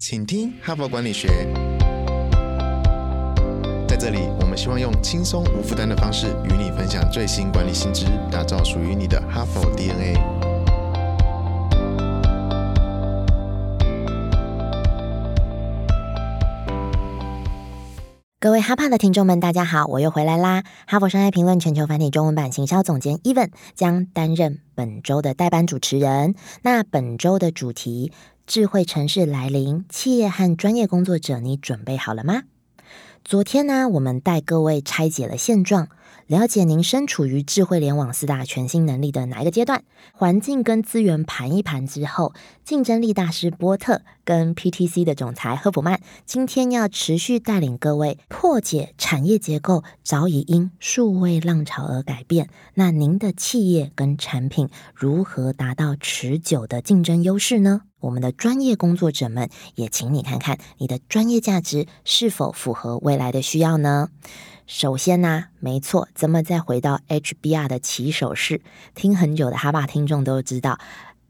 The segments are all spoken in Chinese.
请听哈佛管理学。在这里，我们希望用轻松无负担的方式与你分享最新管理新知，打造属于你的哈佛 DNA。各位哈帕的听众们，大家好，我又回来啦！哈佛商业评论全球繁体中文版行销总监 Even 将担任本周的代班主持人。那本周的主题：智慧城市来临，企业和专业工作者，你准备好了吗？昨天呢，我们带各位拆解了现状。了解您身处于智慧联网四大全新能力的哪一个阶段？环境跟资源盘一盘之后，竞争力大师波特跟 PTC 的总裁赫普曼今天要持续带领各位破解产业结构早已因数位浪潮而改变。那您的企业跟产品如何达到持久的竞争优势呢？我们的专业工作者们也请你看看你的专业价值是否符合未来的需要呢？首先呢，没错，咱们再回到 HBR 的起手式，听很久的哈巴听众都知道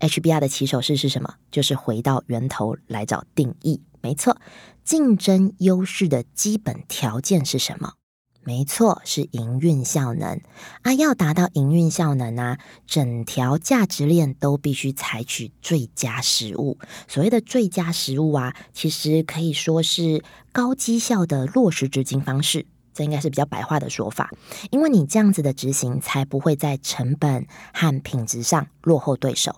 ，HBR 的起手式是什么？就是回到源头来找定义。没错，竞争优势的基本条件是什么？没错，是营运效能啊！要达到营运效能啊，整条价值链都必须采取最佳食物。所谓的最佳食物啊，其实可以说是高绩效的落实执行方式。这应该是比较白话的说法，因为你这样子的执行，才不会在成本和品质上落后对手。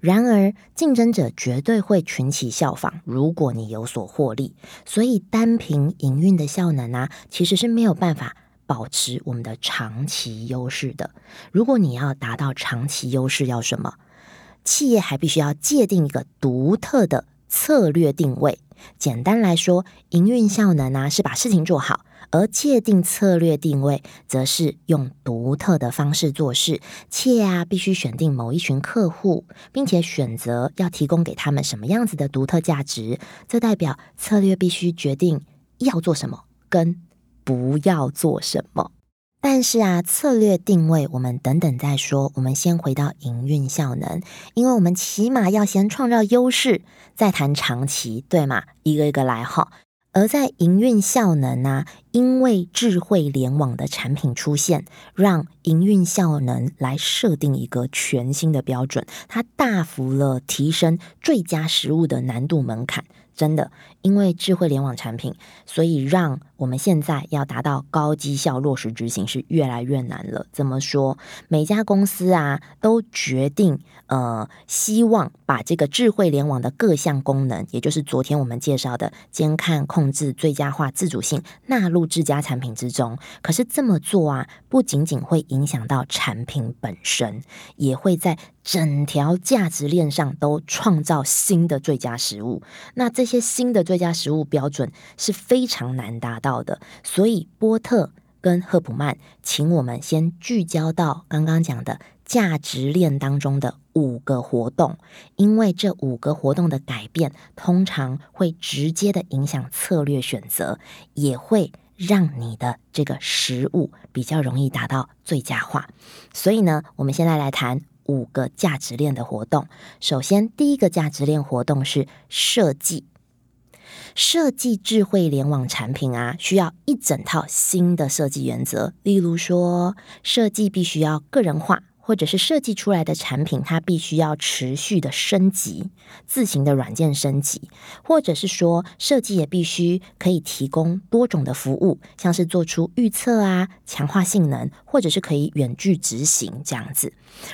然而，竞争者绝对会群起效仿。如果你有所获利，所以单凭营运的效能啊，其实是没有办法保持我们的长期优势的。如果你要达到长期优势，要什么？企业还必须要界定一个独特的策略定位。简单来说，营运效能啊，是把事情做好。而界定策略定位，则是用独特的方式做事。企业啊，必须选定某一群客户，并且选择要提供给他们什么样子的独特价值。这代表策略必须决定要做什么，跟不要做什么。但是啊，策略定位我们等等再说。我们先回到营运效能，因为我们起码要先创造优势，再谈长期，对吗？一个一个来哈。而在营运效能啊，因为智慧联网的产品出现，让营运效能来设定一个全新的标准，它大幅了提升最佳食物的难度门槛。真的，因为智慧联网产品，所以让我们现在要达到高绩效落实执行是越来越难了。怎么说？每家公司啊，都决定呃，希望把这个智慧联网的各项功能，也就是昨天我们介绍的监看、控制、最佳化、自主性，纳入自家产品之中。可是这么做啊，不仅仅会影响到产品本身，也会在。整条价值链上都创造新的最佳食物，那这些新的最佳食物标准是非常难达到好的。所以波特跟赫普曼，请我们先聚焦到刚刚讲的价值链当中的五个活动，因为这五个活动的改变，通常会直接的影响策略选择，也会让你的这个食物比较容易达到最佳化。所以呢，我们现在来谈。五个价值链的活动，首先第一个价值链活动是设计。设计智慧联网产品啊，需要一整套新的设计原则。例如说，设计必须要个人化。或者是设计出来的产品，它必须要持续的升级，自行的软件升级，或者是说设计也必须可以提供多种的服务，像是做出预测啊、强化性能，或者是可以远距执行这样子。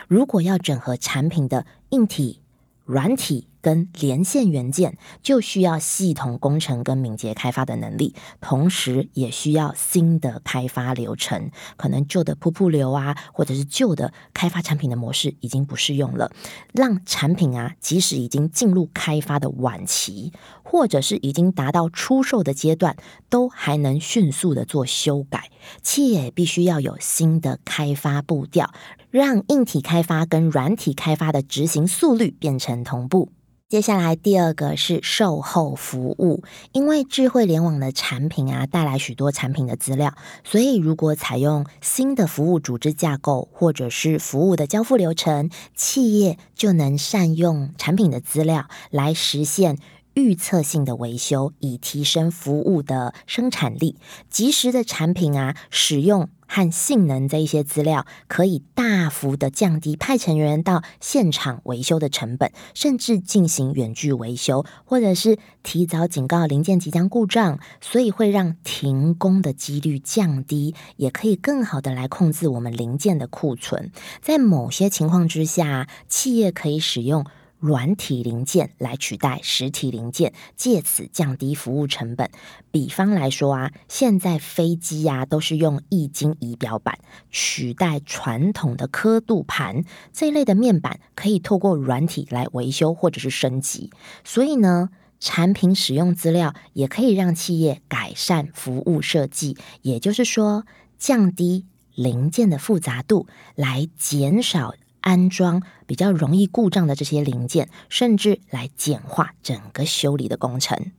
如果要整合产品的硬体、软体。跟连线元件就需要系统工程跟敏捷开发的能力，同时也需要新的开发流程。可能旧的瀑布流啊，或者是旧的开发产品的模式已经不适用了，让产品啊，即使已经进入开发的晚期，或者是已经达到出售的阶段，都还能迅速的做修改。企业必须要有新的开发步调，让硬体开发跟软体开发的执行速率变成同步。接下来第二个是售后服务，因为智慧联网的产品啊，带来许多产品的资料，所以如果采用新的服务组织架构或者是服务的交付流程，企业就能善用产品的资料来实现预测性的维修，以提升服务的生产力。及时的产品啊，使用和性能这一些资料，可以大幅的降低派成员到现场维修的成本，甚至进行远距维修，或者是提早警告零件即将故障，所以会让停工的几率降低，也可以更好的来控制我们零件的库存。在某些情况之下，企业可以使用。软体零件来取代实体零件，借此降低服务成本。比方来说啊，现在飞机啊都是用液晶仪表板取代传统的刻度盘这一类的面板，可以透过软体来维修或者是升级。所以呢，产品使用资料也可以让企业改善服务设计，也就是说，降低零件的复杂度，来减少。安装比较容易故障的这些零件，甚至来简化整个修理的工程。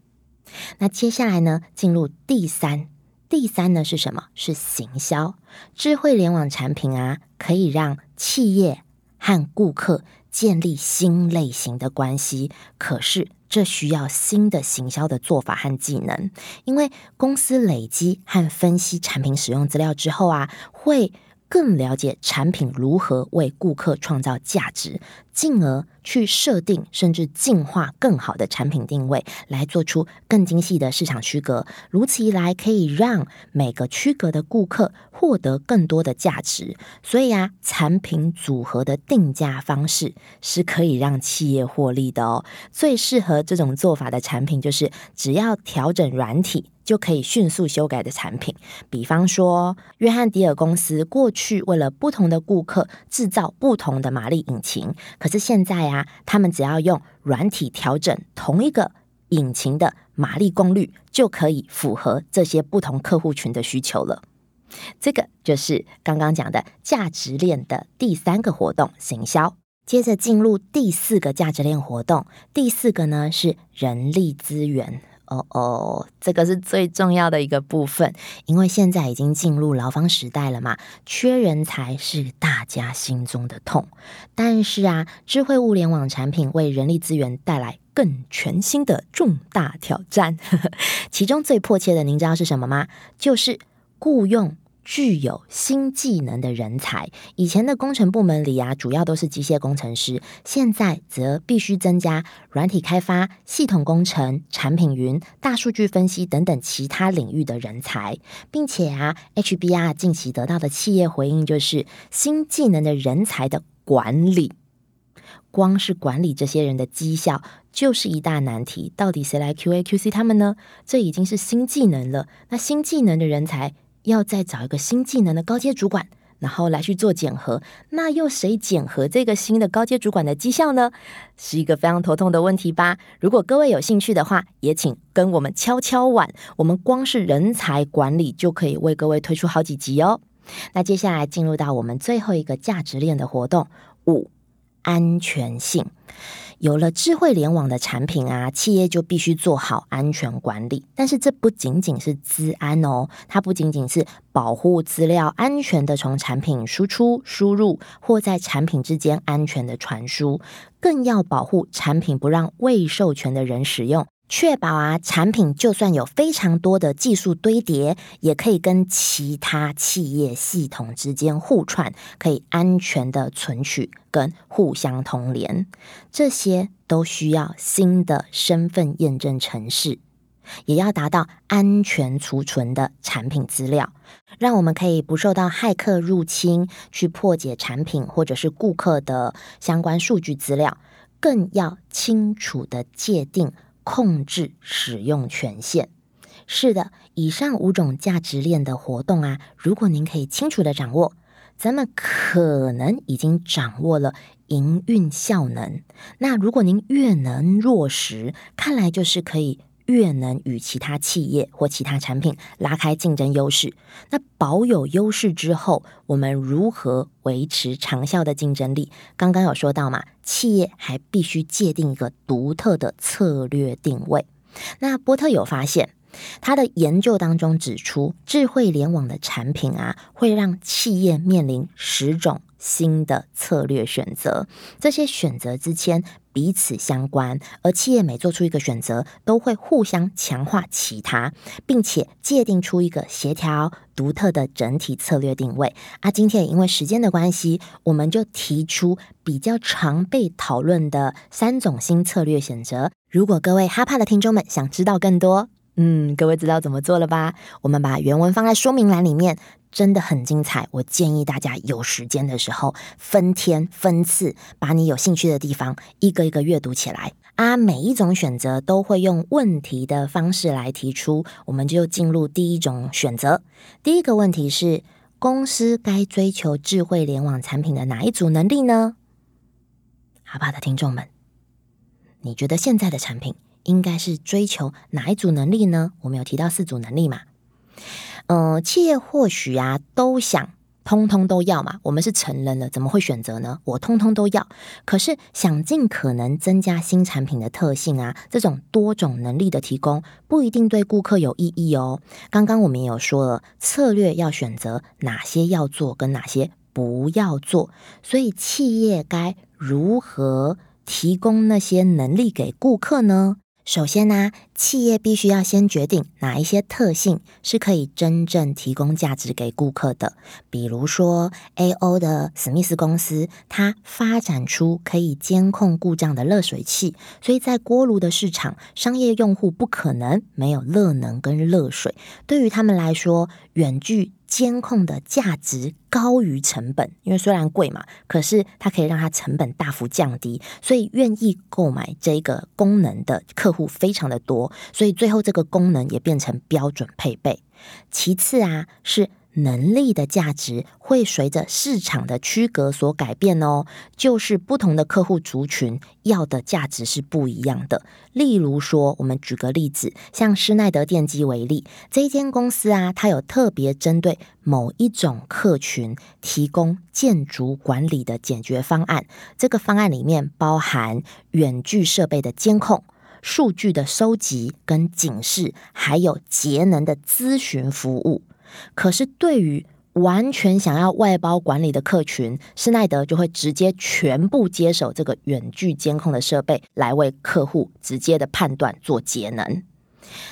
那接下来呢，进入第三，第三呢是什么？是行销。智慧联网产品啊，可以让企业和顾客建立新类型的关系。可是这需要新的行销的做法和技能，因为公司累积和分析产品使用资料之后啊，会。更了解产品如何为顾客创造价值，进而去设定甚至进化更好的产品定位，来做出更精细的市场区隔。如此一来，可以让每个区隔的顾客获得更多的价值。所以啊，产品组合的定价方式是可以让企业获利的哦。最适合这种做法的产品，就是只要调整软体。就可以迅速修改的产品，比方说约翰迪尔公司过去为了不同的顾客制造不同的马力引擎，可是现在啊啊，他们只要用软体调整同一个引擎的马力功率，就可以符合这些不同客户群的需求了。这个就是刚刚讲的价值链的第三个活动——行销。接着进入第四个价值链活动，第四个呢是人力资源。哦哦，这个是最重要的一个部分，因为现在已经进入劳方时代了嘛，缺人才是大家心中的痛。但是啊，智慧物联网产品为人力资源带来更全新的重大挑战，其中最迫切的，您知道是什么吗？就是雇佣。具有新技能的人才，以前的工程部门里啊，主要都是机械工程师，现在则必须增加软体开发、系统工程、产品云、大数据分析等等其他领域的人才，并且啊，HBR 近期得到的企业回应就是，新技能的人才的管理，光是管理这些人的绩效就是一大难题。到底谁来 QA QC 他们呢？这已经是新技能了，那新技能的人才。要再找一个新技能的高阶主管，然后来去做检核，那又谁检核这个新的高阶主管的绩效呢？是一个非常头痛的问题吧？如果各位有兴趣的话，也请跟我们敲敲碗，我们光是人才管理就可以为各位推出好几集哦。那接下来进入到我们最后一个价值链的活动五，安全性。有了智慧联网的产品啊，企业就必须做好安全管理。但是这不仅仅是资安哦，它不仅仅是保护资料安全的从产品输出、输入或在产品之间安全的传输，更要保护产品不让未授权的人使用。确保啊，产品就算有非常多的技术堆叠，也可以跟其他企业系统之间互串，可以安全的存取跟互相通联。这些都需要新的身份验证程式，也要达到安全储存的产品资料，让我们可以不受到骇客入侵，去破解产品或者是顾客的相关数据资料，更要清楚的界定。控制使用权限，是的，以上五种价值链的活动啊，如果您可以清楚的掌握，咱们可能已经掌握了营运效能。那如果您越能落实，看来就是可以越能与其他企业或其他产品拉开竞争优势。那保有优势之后，我们如何维持长效的竞争力？刚刚有说到嘛？企业还必须界定一个独特的策略定位。那波特有发现，他的研究当中指出，智慧联网的产品啊，会让企业面临十种新的策略选择，这些选择之间彼此相关，而企业每做出一个选择，都会互相强化其他，并且界定出一个协调、独特的整体策略定位。啊，今天也因为时间的关系，我们就提出比较常被讨论的三种新策略选择。如果各位哈帕的听众们想知道更多，嗯，各位知道怎么做了吧？我们把原文放在说明栏里面。真的很精彩，我建议大家有时间的时候分天分次，把你有兴趣的地方一个一个阅读起来啊。每一种选择都会用问题的方式来提出，我们就进入第一种选择。第一个问题是：公司该追求智慧联网产品的哪一组能力呢？好吧，的听众们，你觉得现在的产品应该是追求哪一组能力呢？我们有提到四组能力嘛？嗯，企业或许啊都想通通都要嘛。我们是成人了，怎么会选择呢？我通通都要。可是想尽可能增加新产品的特性啊，这种多种能力的提供不一定对顾客有意义哦。刚刚我们也有说了，策略要选择哪些要做跟哪些不要做，所以企业该如何提供那些能力给顾客呢？首先呢，企业必须要先决定哪一些特性是可以真正提供价值给顾客的。比如说，A.O. 的史密斯公司，它发展出可以监控故障的热水器，所以在锅炉的市场，商业用户不可能没有热能跟热水。对于他们来说，远距监控的价值高于成本，因为虽然贵嘛，可是它可以让它成本大幅降低，所以愿意购买这个功能的客户非常的多，所以最后这个功能也变成标准配备。其次啊，是。能力的价值会随着市场的区隔所改变哦，就是不同的客户族群要的价值是不一样的。例如说，我们举个例子，像施耐德电机为例，这一间公司啊，它有特别针对某一种客群提供建筑管理的解决方案。这个方案里面包含远距设备的监控、数据的收集跟警示，还有节能的咨询服务。可是，对于完全想要外包管理的客群，施耐德就会直接全部接手这个远距监控的设备，来为客户直接的判断做节能。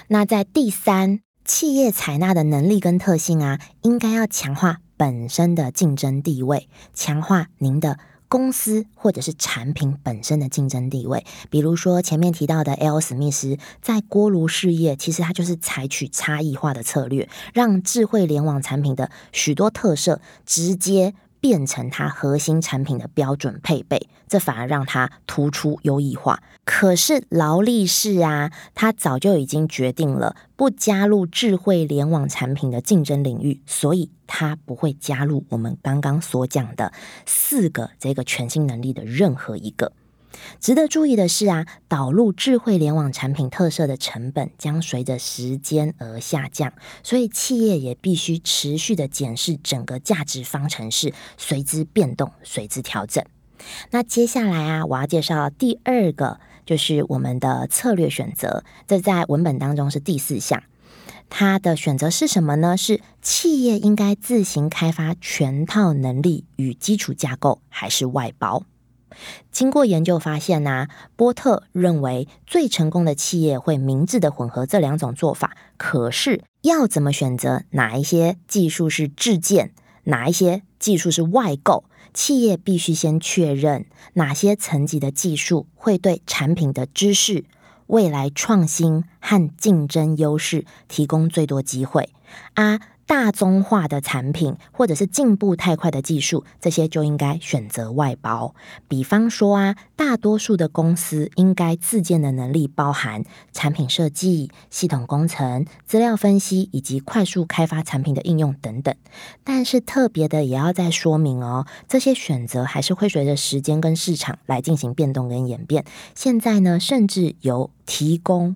那在第三，企业采纳的能力跟特性啊，应该要强化本身的竞争地位，强化您的。公司或者是产品本身的竞争地位，比如说前面提到的 L. 史密斯在锅炉事业，其实它就是采取差异化的策略，让智慧联网产品的许多特色直接。变成它核心产品的标准配备，这反而让它突出优异化。可是劳力士啊，它早就已经决定了不加入智慧联网产品的竞争领域，所以它不会加入我们刚刚所讲的四个这个全新能力的任何一个。值得注意的是啊，导入智慧联网产品特色的成本将随着时间而下降，所以企业也必须持续的检视整个价值方程式，随之变动，随之调整。那接下来啊，我要介绍第二个，就是我们的策略选择，这在文本当中是第四项。它的选择是什么呢？是企业应该自行开发全套能力与基础架构，还是外包？经过研究发现呢，波特认为最成功的企业会明智的混合这两种做法。可是要怎么选择哪一些技术是自建，哪一些技术是外购？企业必须先确认哪些层级的技术会对产品的知识、未来创新和竞争优势提供最多机会啊。大宗化的产品，或者是进步太快的技术，这些就应该选择外包。比方说啊，大多数的公司应该自建的能力包含产品设计、系统工程、资料分析以及快速开发产品的应用等等。但是特别的也要再说明哦，这些选择还是会随着时间跟市场来进行变动跟演变。现在呢，甚至有提供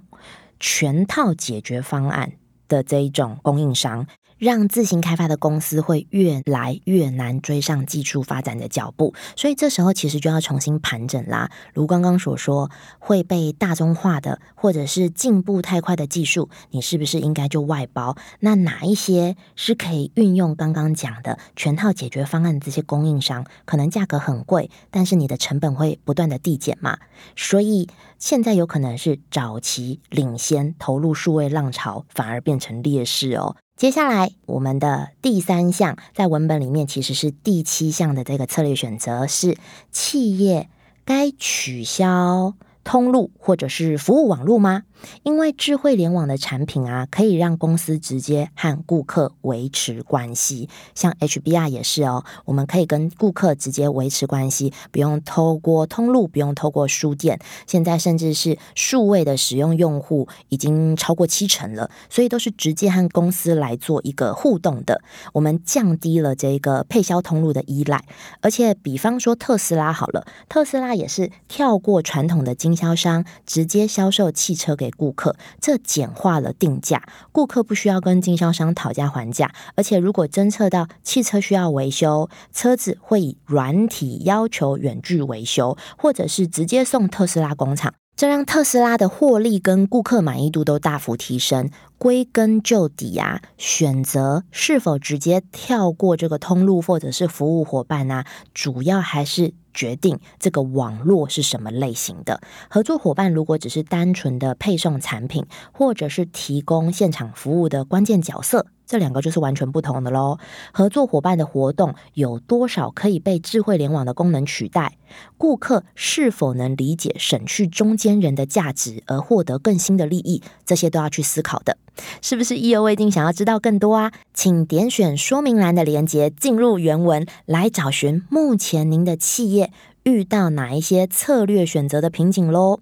全套解决方案的这一种供应商。让自行开发的公司会越来越难追上技术发展的脚步。所以这时候其实就要重新盘整啦。如刚刚所说，会被大众化的或者是进步太快的技术，你是不是应该就外包？那哪一些是可以运用刚刚讲的全套解决方案？这些供应商可能价格很贵，但是你的成本会不断的递减嘛。所以现在有可能是早期领先投入数位浪潮，反而变成劣势哦。接下来我们的第三项在文本里面其实是第七项的这个策略选择是企业该取消。通路或者是服务网络吗？因为智慧联网的产品啊，可以让公司直接和顾客维持关系。像 HBR 也是哦，我们可以跟顾客直接维持关系，不用透过通路，不用透过书店。现在甚至是数位的使用用户已经超过七成了，所以都是直接和公司来做一个互动的。我们降低了这个配销通路的依赖，而且比方说特斯拉好了，特斯拉也是跳过传统的经。经销商直接销售汽车给顾客，这简化了定价，顾客不需要跟经销商讨价还价。而且，如果侦测到汽车需要维修，车子会以软体要求远距维修，或者是直接送特斯拉工厂，这让特斯拉的获利跟顾客满意度都大幅提升。归根究底啊，选择是否直接跳过这个通路或者是服务伙伴啊，主要还是。决定这个网络是什么类型的合作伙伴。如果只是单纯的配送产品，或者是提供现场服务的关键角色，这两个就是完全不同的喽。合作伙伴的活动有多少可以被智慧联网的功能取代？顾客是否能理解省去中间人的价值而获得更新的利益？这些都要去思考的。是不是意犹未尽？想要知道更多啊？请点选说明栏的连接，进入原文来找寻目前您的企业遇到哪一些策略选择的瓶颈喽。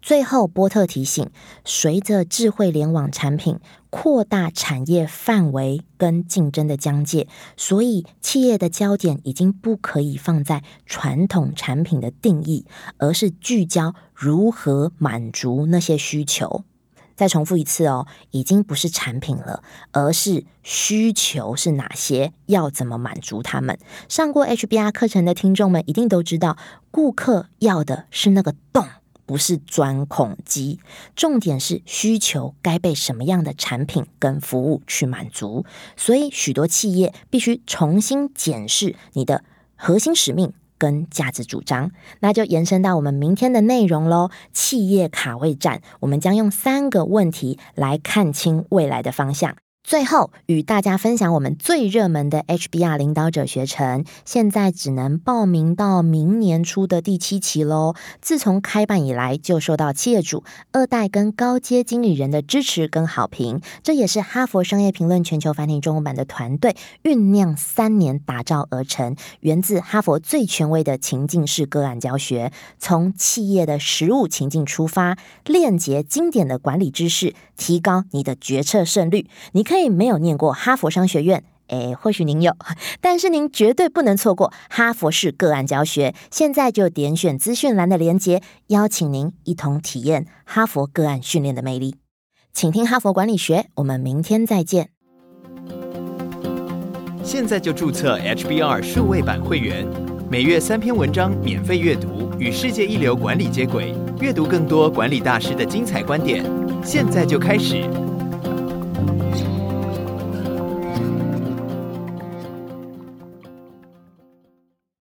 最后，波特提醒：随着智慧联网产品扩大产业范围跟竞争的疆界，所以企业的焦点已经不可以放在传统产品的定义，而是聚焦如何满足那些需求。再重复一次哦，已经不是产品了，而是需求是哪些，要怎么满足他们。上过 HBR 课程的听众们一定都知道，顾客要的是那个洞，不是钻孔机。重点是需求该被什么样的产品跟服务去满足。所以，许多企业必须重新检视你的核心使命。跟价值主张，那就延伸到我们明天的内容喽。企业卡位战，我们将用三个问题来看清未来的方向。最后与大家分享我们最热门的 HBR 领导者学程，现在只能报名到明年初的第七期喽。自从开办以来，就受到企业主、二代跟高阶经理人的支持跟好评。这也是哈佛商业评论全球繁体中文版的团队酝酿三年打造而成，源自哈佛最权威的情境式个案教学，从企业的实务情境出发，链接经典的管理知识，提高你的决策胜率。你可没有念过哈佛商学院，诶，或许您有，但是您绝对不能错过哈佛式个案教学。现在就点选资讯栏的连接，邀请您一同体验哈佛个案训练的魅力。请听哈佛管理学，我们明天再见。现在就注册 HBR 数位版会员，每月三篇文章免费阅读，与世界一流管理接轨，阅读更多管理大师的精彩观点。现在就开始。